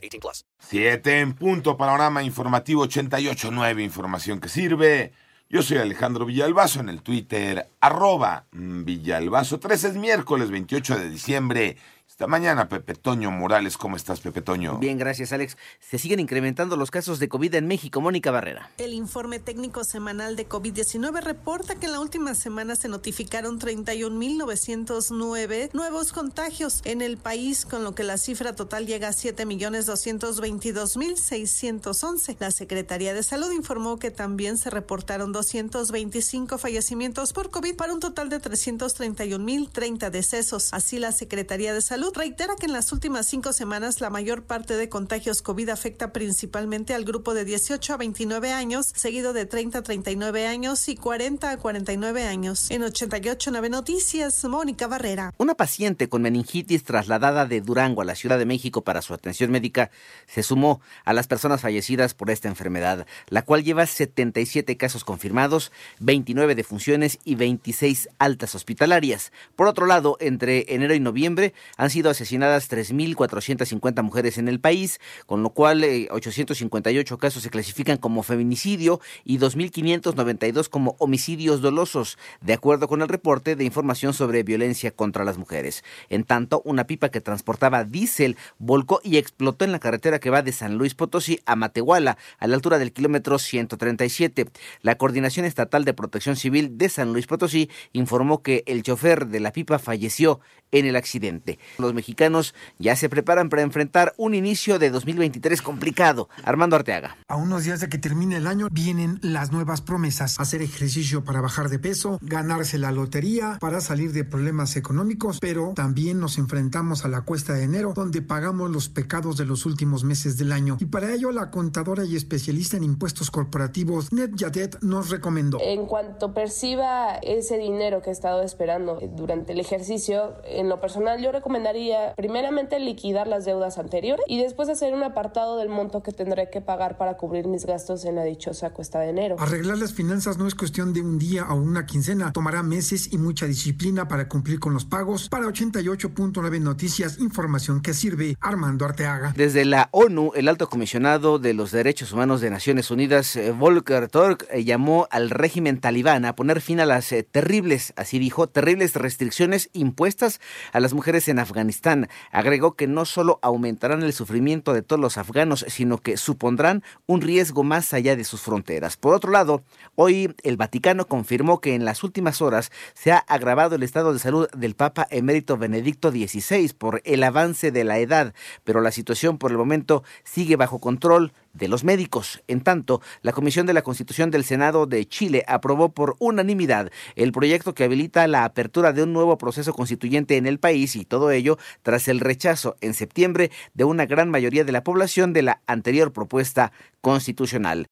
18 plus. Siete en punto, panorama informativo 88.9, información que sirve. Yo soy Alejandro Villalbazo en el Twitter, arroba Villalbazo. 13 es miércoles 28 de diciembre. Esta mañana, Pepe Toño Morales. ¿Cómo estás, Pepe Toño? Bien, gracias, Alex. Se siguen incrementando los casos de COVID en México. Mónica Barrera. El informe técnico semanal de COVID-19 reporta que en la última semana se notificaron 31.909 nuevos contagios en el país, con lo que la cifra total llega a 7.222.611. La Secretaría de Salud informó que también se reportaron 225 fallecimientos por COVID para un total de 331.030 decesos. Así, la Secretaría de Salud reitera que en las últimas cinco semanas la mayor parte de contagios COVID afecta principalmente al grupo de 18 a 29 años, seguido de 30 a 39 años y 40 a 49 años. En 88.9 Noticias, Mónica Barrera. Una paciente con meningitis trasladada de Durango a la Ciudad de México para su atención médica se sumó a las personas fallecidas por esta enfermedad, la cual lleva 77 casos confirmados, 29 defunciones y 26 altas hospitalarias. Por otro lado, entre enero y noviembre han sido asesinadas 3.450 mujeres en el país, con lo cual 858 eh, casos se clasifican como feminicidio y 2.592 como homicidios dolosos, de acuerdo con el reporte de información sobre violencia contra las mujeres. En tanto, una pipa que transportaba diésel volcó y explotó en la carretera que va de San Luis Potosí a Matehuala, a la altura del kilómetro 137. La Coordinación Estatal de Protección Civil de San Luis Potosí informó que el chofer de la pipa falleció en el accidente. Mexicanos ya se preparan para enfrentar un inicio de 2023 complicado. Armando Arteaga. A unos días de que termine el año vienen las nuevas promesas. Hacer ejercicio para bajar de peso, ganarse la lotería para salir de problemas económicos, pero también nos enfrentamos a la cuesta de enero donde pagamos los pecados de los últimos meses del año. Y para ello la contadora y especialista en impuestos corporativos Ned Yadet nos recomendó. En cuanto perciba ese dinero que he estado esperando durante el ejercicio, en lo personal yo recomendaría primeramente liquidar las deudas anteriores y después hacer un apartado del monto que tendré que pagar para cubrir mis gastos en la dichosa cuesta de enero. Arreglar las finanzas no es cuestión de un día o una quincena, tomará meses y mucha disciplina para cumplir con los pagos. Para 88.9 Noticias, información que sirve Armando Arteaga. Desde la ONU, el alto comisionado de los derechos humanos de Naciones Unidas, eh, Volker Turk, eh, llamó al régimen talibán a poner fin a las eh, terribles, así dijo, terribles restricciones impuestas a las mujeres en Afganistán. Agregó que no solo aumentarán el sufrimiento de todos los afganos, sino que supondrán un riesgo más allá de sus fronteras. Por otro lado, hoy el Vaticano confirmó que en las últimas horas se ha agravado el estado de salud del Papa emérito Benedicto XVI por el avance de la edad, pero la situación por el momento sigue bajo control de los médicos. En tanto, la Comisión de la Constitución del Senado de Chile aprobó por unanimidad el proyecto que habilita la apertura de un nuevo proceso constituyente en el país y todo ello tras el rechazo en septiembre de una gran mayoría de la población de la anterior propuesta constitucional.